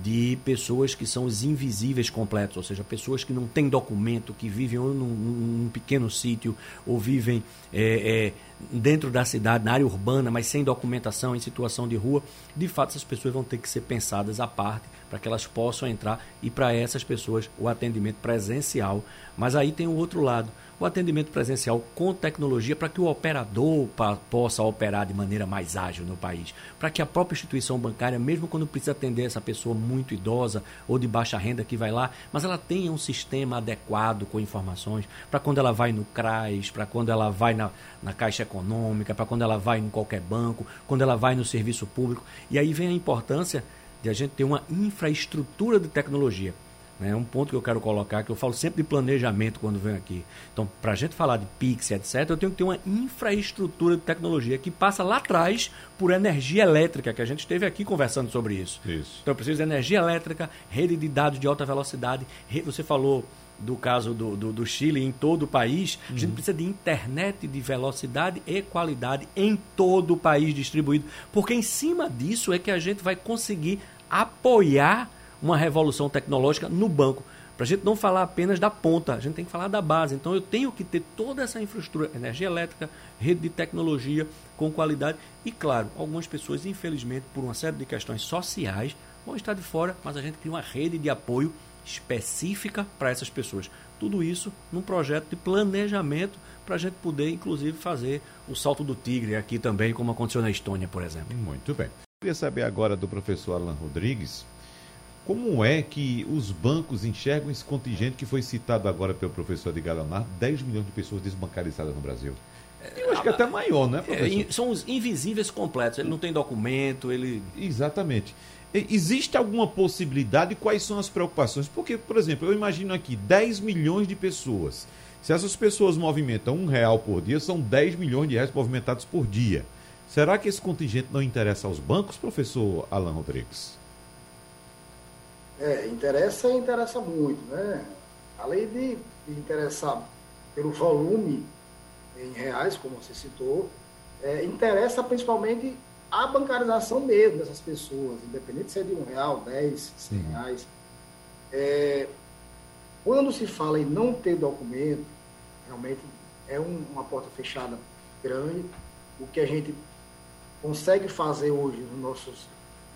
de pessoas que são os invisíveis completos, ou seja, pessoas que não têm documento, que vivem num, num pequeno sítio ou vivem é, é, dentro da cidade, na área urbana, mas sem documentação, em situação de rua. De fato, essas pessoas vão ter que ser pensadas à parte para que elas possam entrar e para essas pessoas o atendimento presencial. Mas aí tem o outro lado o atendimento presencial com tecnologia para que o operador possa operar de maneira mais ágil no país, para que a própria instituição bancária, mesmo quando precisa atender essa pessoa muito idosa ou de baixa renda que vai lá, mas ela tenha um sistema adequado com informações para quando ela vai no CRAS, para quando ela vai na, na Caixa Econômica, para quando ela vai em qualquer banco, quando ela vai no serviço público. E aí vem a importância de a gente ter uma infraestrutura de tecnologia. É um ponto que eu quero colocar, que eu falo sempre de planejamento quando venho aqui. Então, para a gente falar de Pix, etc., eu tenho que ter uma infraestrutura de tecnologia que passa lá atrás por energia elétrica, que a gente esteve aqui conversando sobre isso. isso. Então, eu preciso de energia elétrica, rede de dados de alta velocidade. Você falou do caso do, do, do, Chile em todo o país, uhum. a gente uhum. precisa de internet de velocidade e qualidade em todo o país distribuído, porque em cima disso é que a gente vai conseguir apoiar uma revolução tecnológica no banco. Para a gente não falar apenas da ponta, a gente tem que falar da base. Então eu tenho que ter toda essa infraestrutura, energia elétrica, rede de tecnologia com qualidade. E claro, algumas pessoas, infelizmente, por uma série de questões sociais, vão estar de fora, mas a gente cria uma rede de apoio específica para essas pessoas. Tudo isso num projeto de planejamento para a gente poder, inclusive, fazer o salto do tigre aqui também, como aconteceu na Estônia, por exemplo. Muito bem. Queria saber agora do professor Alan Rodrigues como é que os bancos enxergam esse contingente que foi citado agora pelo professor de Leonardo, 10 milhões de pessoas desbancarizadas no Brasil? Eu acho que é até maior, né, professor? É, são os invisíveis completos. Ele não tem documento, ele. Exatamente. Existe alguma possibilidade? Quais são as preocupações? Porque, por exemplo, eu imagino aqui 10 milhões de pessoas. Se essas pessoas movimentam um real por dia, são 10 milhões de reais movimentados por dia. Será que esse contingente não interessa aos bancos, professor Alan Rodrigues? É, interessa, interessa muito, né? Além de, de interessar pelo volume em reais, como você citou, é, interessa principalmente a bancarização mesmo dessas pessoas, independente se é de um real, dez, cem reais. É, quando se fala em não ter documento, realmente é um, uma porta fechada grande. O que a gente consegue fazer hoje nos nossos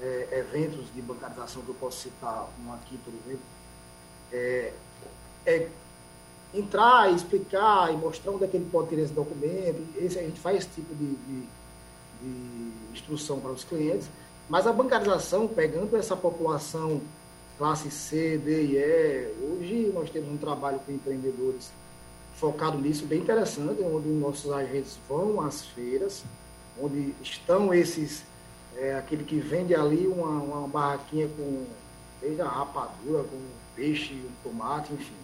é, eventos de bancarização que eu posso citar um aqui, por exemplo, é, é entrar, explicar e mostrar onde é que ele pode ter esse documento. Esse, a gente faz esse tipo de, de, de instrução para os clientes. Mas a bancarização, pegando essa população classe C, D e E, hoje nós temos um trabalho com empreendedores focado nisso, bem interessante, onde nossos agentes vão às feiras, onde estão esses é aquele que vende ali uma, uma barraquinha com desde a rapadura, com peixe, tomate, enfim.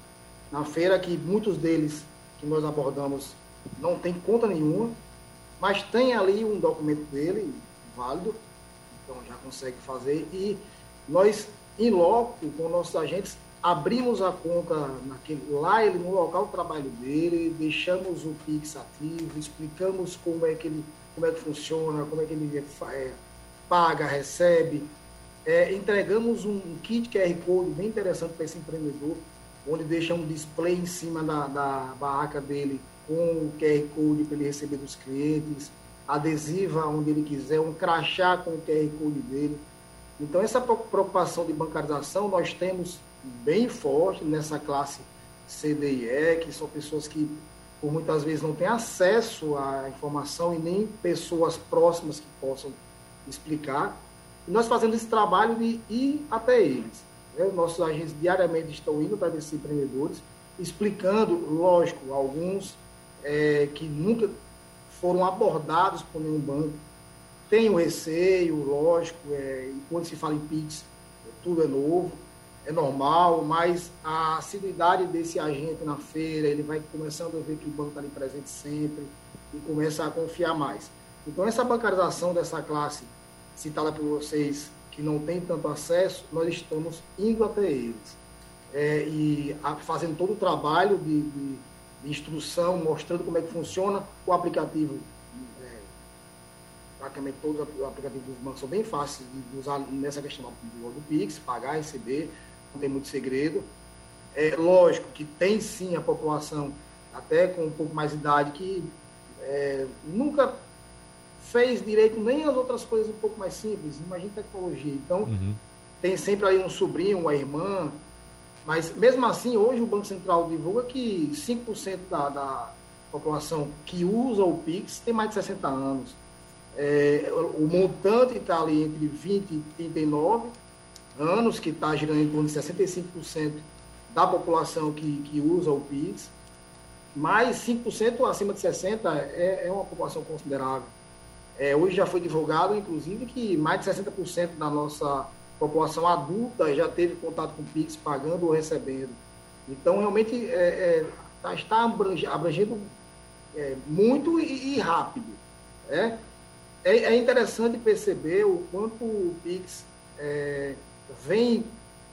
Na feira que muitos deles que nós abordamos não tem conta nenhuma, mas tem ali um documento dele válido, então já consegue fazer e nós em loco com nossos agentes abrimos a conta naquele, lá ele no local do trabalho dele, deixamos o Pix ativo, explicamos como é que ele como é que funciona, como é que ele é, paga, recebe. É, entregamos um, kit QR Code bem interessante para esse empreendedor, onde deixa um display em cima da, da barraca dele com o QR Code para ele receber dos clientes, adesiva onde ele quiser, um crachá com o QR Code dele. Então, essa preocupação de bancarização nós temos bem forte nessa classe CDIE, que são pessoas que, por muitas vezes, não têm acesso à informação e nem pessoas próximas que possam explicar. E nós fazemos esse trabalho de ir até eles. Né? Nossos agentes diariamente estão indo para esses empreendedores, explicando, lógico, alguns é, que nunca foram abordados por nenhum banco, têm o receio, lógico, é, e quando se fala em PIX, tudo é novo. é normal, mas a assiduidade desse agente na feira, ele vai começando a ver que o banco está ali presente sempre e começa a confiar mais. Então, essa bancarização dessa classe citada por vocês, que não tem tanto acesso, nós estamos indo até eles. É, e a, fazendo todo o trabalho de, de, de, instrução, mostrando como é que funciona o aplicativo. É, praticamente todos os aplicativos dos bancos são bem fáceis de usar nessa questão do, do Pix, pagar, receber, não tem muito segredo. É lógico que tem sim a população, até com um pouco mais de idade, que é, nunca fez direito nem as outras coisas um pouco mais simples. Imagina tecnologia. Então, uhum. tem sempre aí um sobrinho, uma irmã. Mas, mesmo assim, hoje o Banco Central divulga que 5% da, da população que usa o Pix tem mais de 60 anos. É, o montante está ali entre 20 e 39 anos, que está girando em torno de 65% da população que, que usa o PIX, mais 5% acima de 60% é, é uma população considerável. É, hoje já foi divulgado, inclusive, que mais de 60% da nossa população adulta já teve contato com o PIX, pagando ou recebendo. Então, realmente, é, é, tá, está abrangendo é, muito e, e rápido. É? é, é interessante perceber o quanto o PIX é, vem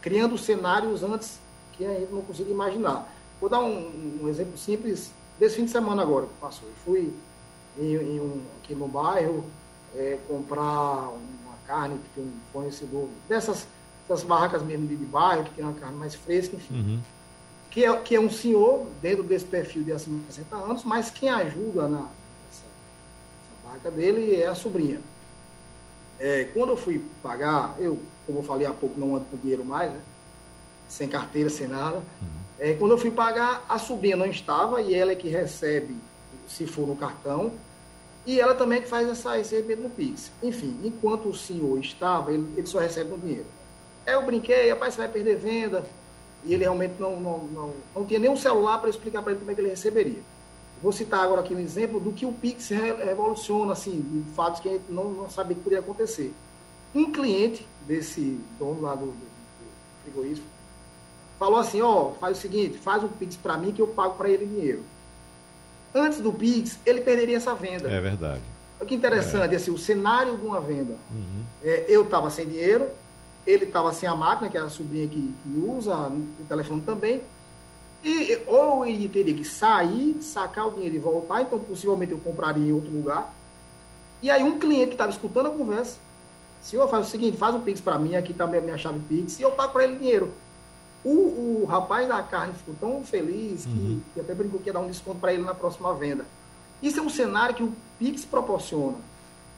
criando cenários antes que a gente não conseguia imaginar. Vou dar um, um, exemplo simples desse fim de semana agora que passou. Eu fui em, em um, aqui no bairro é, comprar uma carne que tem um fornecedor dessas, dessas barracas mesmo de, de, bairro, que tem uma carne mais fresca, enfim. Uhum. Que, é, que é um senhor dentro desse perfil de acima de 60 anos, mas quem ajuda na essa, essa barraca dele é a sobrinha. É, quando eu fui pagar, eu como eu falei há pouco, não ando com dinheiro mais, né? sem carteira, sem nada. Uhum. É, quando eu fui pagar, a sobrinha não estava e ela é que recebe, se for no cartão, e ela também é que faz essa, esse no Pix. Enfim, enquanto o senhor estava, ele, ele só recebe no dinheiro. Aí eu brinquei, rapaz, você vai perder venda. E ele realmente não, não, não, não tinha nem um celular para explicar para ele como é que ele receberia. Vou citar agora aqui um exemplo do que o Pix revoluciona, assim, de fatos que a gente não, não sabia que poderia acontecer. Um cliente desse dono lá do, do, do frigorífico falou assim, ó, oh, faz o seguinte, faz um Pix para mim que eu pago para ele dinheiro. Antes do Pix, ele perderia essa venda. É verdade. Olha que interessante, é. assim, o cenário de uma venda. Uhum. É, eu estava sem dinheiro, ele estava sem a máquina, que é a sobrinha que, que usa, o telefone também, e ou ele teria que sair, sacar o dinheiro e voltar, então possivelmente eu compraria em outro lugar. E aí um cliente que estava escutando a conversa Senhor, faz o seguinte, faz um Pix para mim, aqui também tá a minha chave Pix, e eu pago para ele dinheiro. O, o, rapaz da carne ficou tão feliz que, uhum. que até brincou que ia dar um desconto para ele na próxima venda. Isso é um cenário que o Pix proporciona.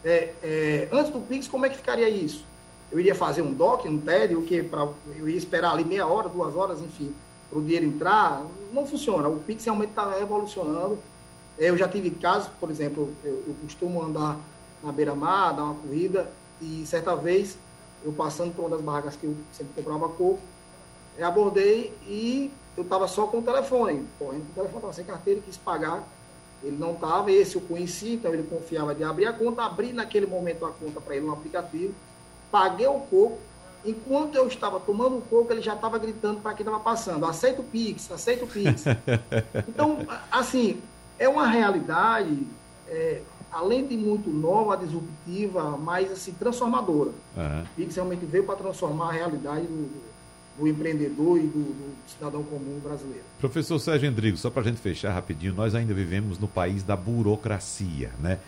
É, é, antes do Pix, como é que ficaria isso? Eu iria fazer um DOC, um TED, o que pra, eu ia esperar ali meia hora, duas horas, enfim, para o dinheiro entrar. Não funciona. O Pix realmente está revolucionando. Eu já tive casos, por exemplo, eu, eu costumo andar na beira-mar, dar uma corrida, e certa vez, eu passando por uma das barracas que eu sempre comprava coco, eu abordei e eu estava só com o telefone, correndo com o telefone, estava sem carteira, quis pagar. Ele não estava, esse eu conheci, então ele confiava de abrir a conta, abri naquele momento a conta para ele no aplicativo, paguei o coco. Enquanto eu estava tomando o coco, ele já estava gritando para quem estava passando: aceita o Pix, aceita o Pix. então, assim, é uma realidade. É, além de muito nova, disruptiva, mas assim, transformadora. Uhum. O Pix realmente veio para transformar a realidade do, do empreendedor e do, do, cidadão comum brasileiro. Professor Sérgio Endrigo, só para a gente fechar rapidinho, nós ainda vivemos no país da burocracia, né?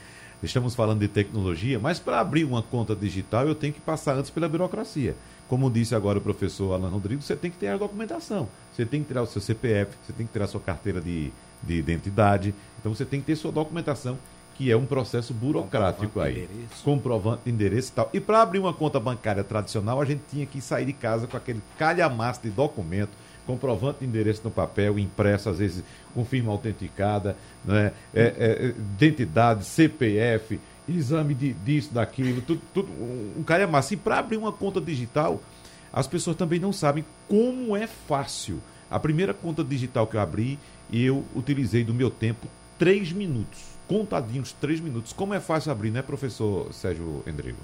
Estamos falando de tecnologia, mas para abrir uma conta digital eu tenho que passar antes pela burocracia. Como disse agora o professor Alan Rodrigues, você tem que ter a documentação. Você tem que tirar o seu CPF, você tem que tirar a sua carteira de, de identidade. Então você tem que ter sua documentação que é um processo burocrático aí. Comprovante de endereço e tal. E para abrir uma conta bancária tradicional, a gente tinha que sair de casa com aquele calhamaço de documento, comprovante de endereço no papel, impresso, às vezes com firma autenticada, né? É, é, identidade, CPF, exame de, disso, daquilo, tudo, tudo um calhamaço. E para abrir uma conta digital, as pessoas também não sabem como é fácil. A primeira conta digital que eu abri, eu utilizei do meu tempo três minutos contadinhos, três minutos. Como é fácil abrir, né, professor Sérgio Endrigo?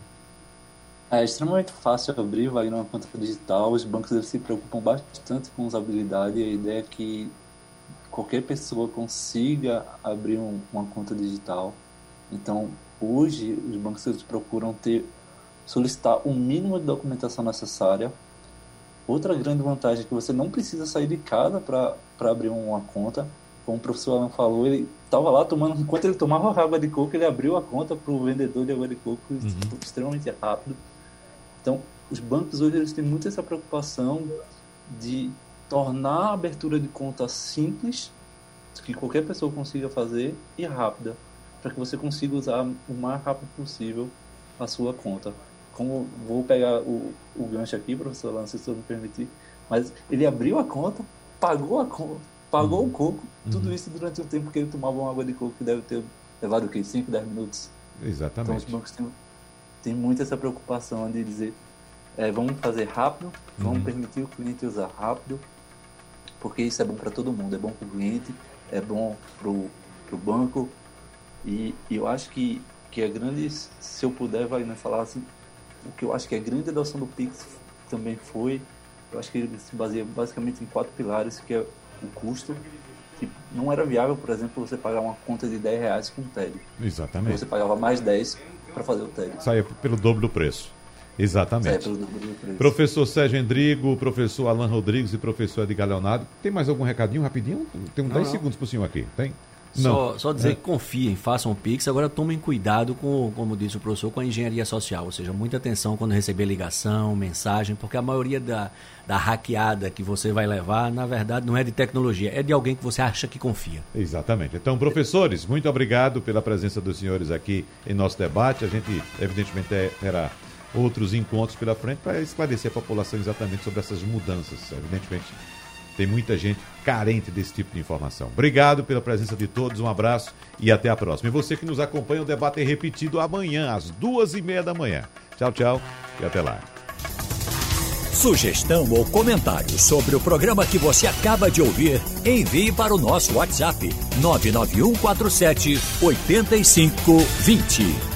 É extremamente fácil abrir, vai numa conta digital. Os bancos eles se preocupam bastante com usabilidade. A ideia é que qualquer pessoa consiga abrir um, uma conta digital. Então, hoje, os bancos eles procuram ter solicitar o mínimo de documentação necessária. Outra grande vantagem é que você não precisa sair de casa para abrir uma conta. Como o professor Alan falou, ele estava lá tomando, enquanto ele tomava água de coco, ele abriu a conta para o vendedor de água de coco uhum. extremamente rápido. Então, os bancos hoje eles têm muito essa preocupação de tornar a abertura de conta simples, que qualquer pessoa consiga fazer, e rápida, para que você consiga usar o mais rápido possível a sua conta. Como vou pegar o, o gancho aqui, professor Lance, se eu me permitir, mas ele abriu a conta, pagou a conta, pagou uhum. o coco, tudo uhum. isso durante um tempo que ele tomava uma água de coco que deve ter levado o quê? 5, 10 minutos. Exatamente. Então os bancos têm, têm muito essa preocupação de dizer é, vamos fazer rápido, vamos uhum. permitir o cliente usar rápido, porque isso é bom para todo mundo, é bom para o cliente, é bom para o banco, e, e, eu acho que, que a grande, se eu puder, vai né, falar assim, o que eu acho que a grande adoção do Pix também foi, eu acho que ele se baseia basicamente em quatro pilares, que é o custo, que não era viável, por exemplo, você pagar uma conta de 10 reais com TED. Exatamente. Você pagava mais 10 para fazer o TED. Saia pelo dobro do preço. Exatamente. Professor Sérgio Endrigo, professor Alan Rodrigues e professor Edgar Leonardo. Tem mais algum recadinho rapidinho? Tem uns 10 segundos para o senhor aqui. Tem? Só, só dizer é. que confiem, façam o Pix. Agora tomem cuidado com, como disse o professor, com a engenharia social. Ou seja, muita atenção quando receber ligação, mensagem, porque a maioria da, da hackeada que você vai levar, na verdade, não é de tecnologia, é de alguém que você acha que confia. Exatamente. Então, professores, muito obrigado pela presença dos senhores aqui em nosso debate. A gente, evidentemente, terá outros encontros pela frente para esclarecer a população exatamente sobre essas mudanças. Evidentemente, tem muita gente carente desse tipo de informação. Obrigado pela presença de todos, um abraço e até a próxima. E você que nos acompanha, o debate é repetido amanhã, às duas e meia da manhã. Tchau, tchau e até lá. Sugestão ou comentário sobre o programa que você acaba de ouvir, envie para o nosso WhatsApp 99147 8520.